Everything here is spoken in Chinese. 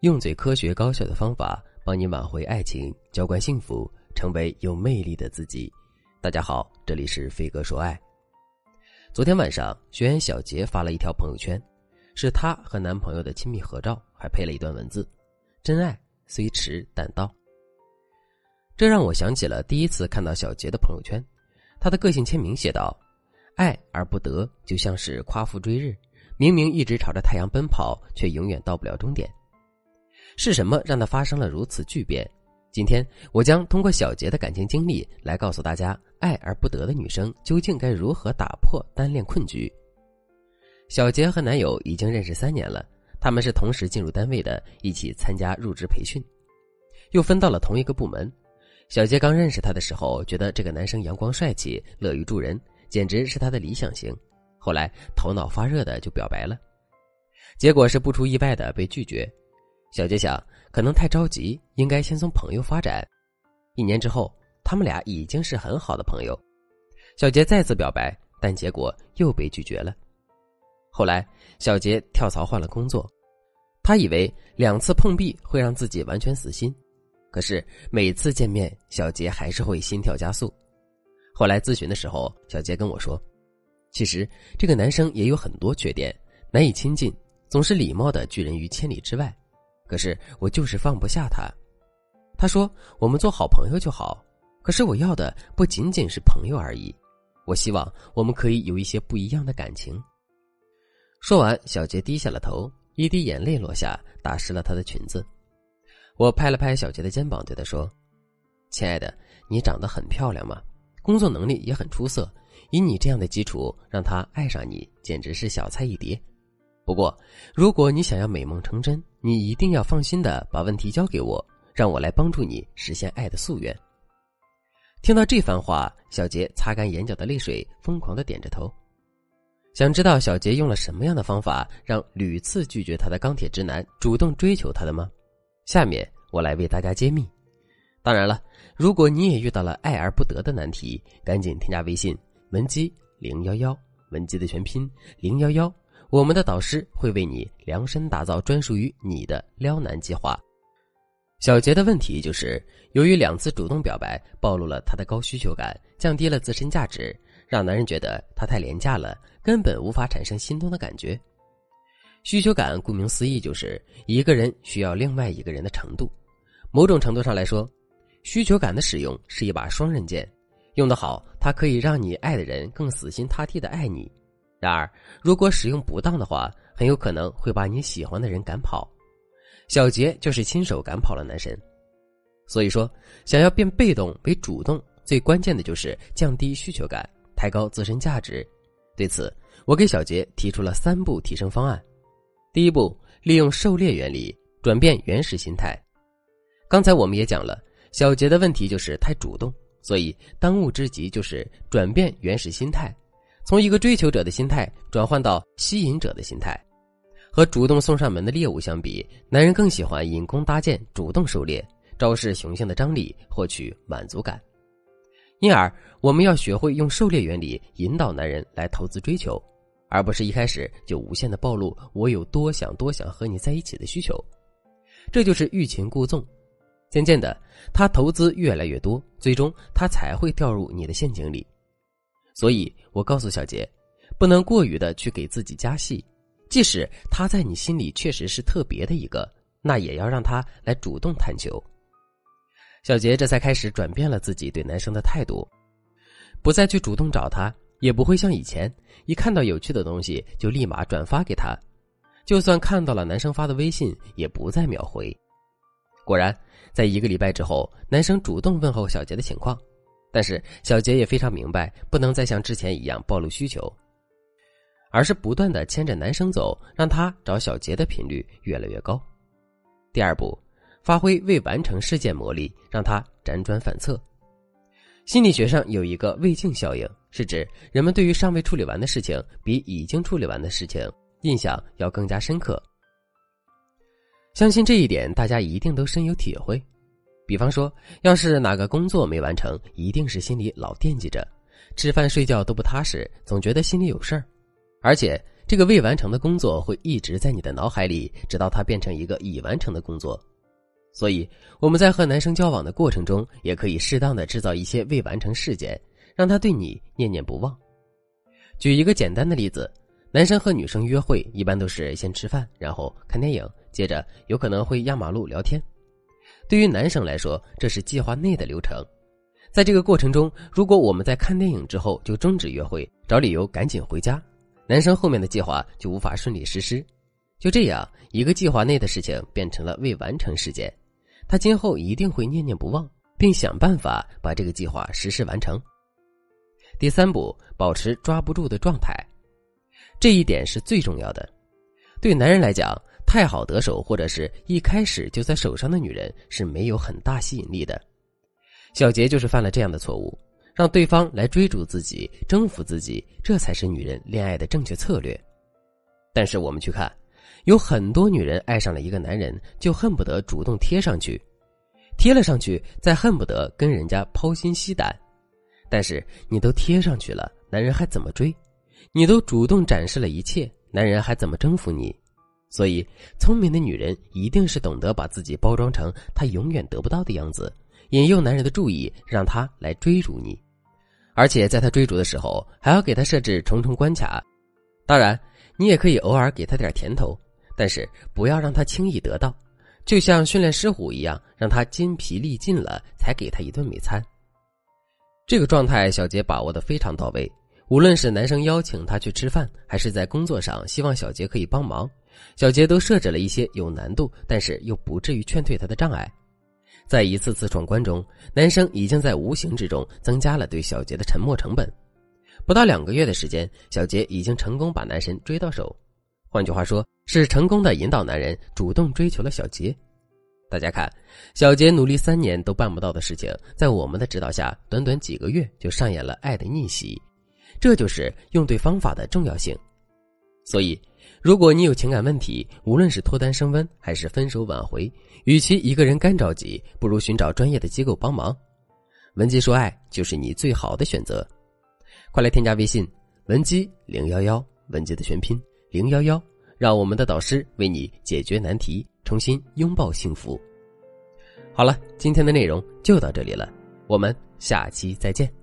用最科学高效的方法帮你挽回爱情，浇灌幸福，成为有魅力的自己。大家好，这里是飞哥说爱。昨天晚上，学员小杰发了一条朋友圈，是她和男朋友的亲密合照，还配了一段文字：“真爱虽迟但到。”这让我想起了第一次看到小杰的朋友圈，他的个性签名写道：“爱而不得，就像是夸父追日，明明一直朝着太阳奔跑，却永远到不了终点。”是什么让他发生了如此巨变？今天我将通过小杰的感情经历来告诉大家，爱而不得的女生究竟该如何打破单恋困局。小杰和男友已经认识三年了，他们是同时进入单位的，一起参加入职培训，又分到了同一个部门。小杰刚认识他的时候，觉得这个男生阳光帅气、乐于助人，简直是他的理想型。后来头脑发热的就表白了，结果是不出意外的被拒绝。小杰想，可能太着急，应该先从朋友发展。一年之后，他们俩已经是很好的朋友。小杰再次表白，但结果又被拒绝了。后来，小杰跳槽换了工作，他以为两次碰壁会让自己完全死心，可是每次见面，小杰还是会心跳加速。后来咨询的时候，小杰跟我说：“其实这个男生也有很多缺点，难以亲近，总是礼貌的拒人于千里之外。”可是我就是放不下他，他说我们做好朋友就好。可是我要的不仅仅是朋友而已，我希望我们可以有一些不一样的感情。说完，小杰低下了头，一滴眼泪落下，打湿了她的裙子。我拍了拍小杰的肩膀，对他说：“亲爱的，你长得很漂亮嘛，工作能力也很出色，以你这样的基础，让他爱上你，简直是小菜一碟。”不过，如果你想要美梦成真，你一定要放心的把问题交给我，让我来帮助你实现爱的夙愿。听到这番话，小杰擦干眼角的泪水，疯狂的点着头。想知道小杰用了什么样的方法，让屡次拒绝他的钢铁直男主动追求他的吗？下面我来为大家揭秘。当然了，如果你也遇到了爱而不得的难题，赶紧添加微信文姬零幺幺，文姬的全拼零幺幺。我们的导师会为你量身打造专属于你的撩男计划。小杰的问题就是，由于两次主动表白暴露了他的高需求感，降低了自身价值，让男人觉得他太廉价了，根本无法产生心动的感觉。需求感顾名思义就是一个人需要另外一个人的程度。某种程度上来说，需求感的使用是一把双刃剑，用得好，它可以让你爱的人更死心塌地的爱你。然而，如果使用不当的话，很有可能会把你喜欢的人赶跑。小杰就是亲手赶跑了男神。所以说，想要变被动为主动，最关键的就是降低需求感，抬高自身价值。对此，我给小杰提出了三步提升方案。第一步，利用狩猎原理转变原始心态。刚才我们也讲了，小杰的问题就是太主动，所以当务之急就是转变原始心态。从一个追求者的心态转换到吸引者的心态，和主动送上门的猎物相比，男人更喜欢引弓搭箭、主动狩猎，昭示雄性的张力，获取满足感。因而，我们要学会用狩猎原理引导男人来投资追求，而不是一开始就无限的暴露我有多想多想和你在一起的需求。这就是欲擒故纵，渐渐的，他投资越来越多，最终他才会掉入你的陷阱里。所以我告诉小杰，不能过于的去给自己加戏，即使他在你心里确实是特别的一个，那也要让他来主动探求。小杰这才开始转变了自己对男生的态度，不再去主动找他，也不会像以前一看到有趣的东西就立马转发给他，就算看到了男生发的微信，也不再秒回。果然，在一个礼拜之后，男生主动问候小杰的情况。但是小杰也非常明白，不能再像之前一样暴露需求，而是不断的牵着男生走，让他找小杰的频率越来越高。第二步，发挥未完成事件魔力，让他辗转反侧。心理学上有一个胃镜效应，是指人们对于尚未处理完的事情，比已经处理完的事情印象要更加深刻。相信这一点，大家一定都深有体会。比方说，要是哪个工作没完成，一定是心里老惦记着，吃饭睡觉都不踏实，总觉得心里有事儿。而且这个未完成的工作会一直在你的脑海里，直到它变成一个已完成的工作。所以我们在和男生交往的过程中，也可以适当的制造一些未完成事件，让他对你念念不忘。举一个简单的例子，男生和女生约会一般都是先吃饭，然后看电影，接着有可能会压马路聊天。对于男生来说，这是计划内的流程。在这个过程中，如果我们在看电影之后就终止约会，找理由赶紧回家，男生后面的计划就无法顺利实施。就这样，一个计划内的事情变成了未完成事件。他今后一定会念念不忘，并想办法把这个计划实施完成。第三步，保持抓不住的状态，这一点是最重要的。对男人来讲，太好得手或者是一开始就在手上的女人是没有很大吸引力的。小杰就是犯了这样的错误，让对方来追逐自己、征服自己，这才是女人恋爱的正确策略。但是我们去看。有很多女人爱上了一个男人，就恨不得主动贴上去，贴了上去，再恨不得跟人家剖心吸胆。但是你都贴上去了，男人还怎么追？你都主动展示了一切，男人还怎么征服你？所以，聪明的女人一定是懂得把自己包装成他永远得不到的样子，引诱男人的注意，让他来追逐你。而且在他追逐的时候，还要给他设置重重关卡。当然，你也可以偶尔给他点甜头。但是不要让他轻易得到，就像训练狮虎一样，让他筋疲力尽了才给他一顿美餐。这个状态，小杰把握的非常到位。无论是男生邀请他去吃饭，还是在工作上希望小杰可以帮忙，小杰都设置了一些有难度，但是又不至于劝退他的障碍。在一次次闯关中，男生已经在无形之中增加了对小杰的沉默成本。不到两个月的时间，小杰已经成功把男神追到手。换句话说，是成功的引导男人主动追求了小杰。大家看，小杰努力三年都办不到的事情，在我们的指导下，短短几个月就上演了爱的逆袭。这就是用对方法的重要性。所以，如果你有情感问题，无论是脱单升温还是分手挽回，与其一个人干着急，不如寻找专业的机构帮忙。文姬说爱就是你最好的选择。快来添加微信文姬零幺幺，文姬的全拼。零幺幺，让我们的导师为你解决难题，重新拥抱幸福。好了，今天的内容就到这里了，我们下期再见。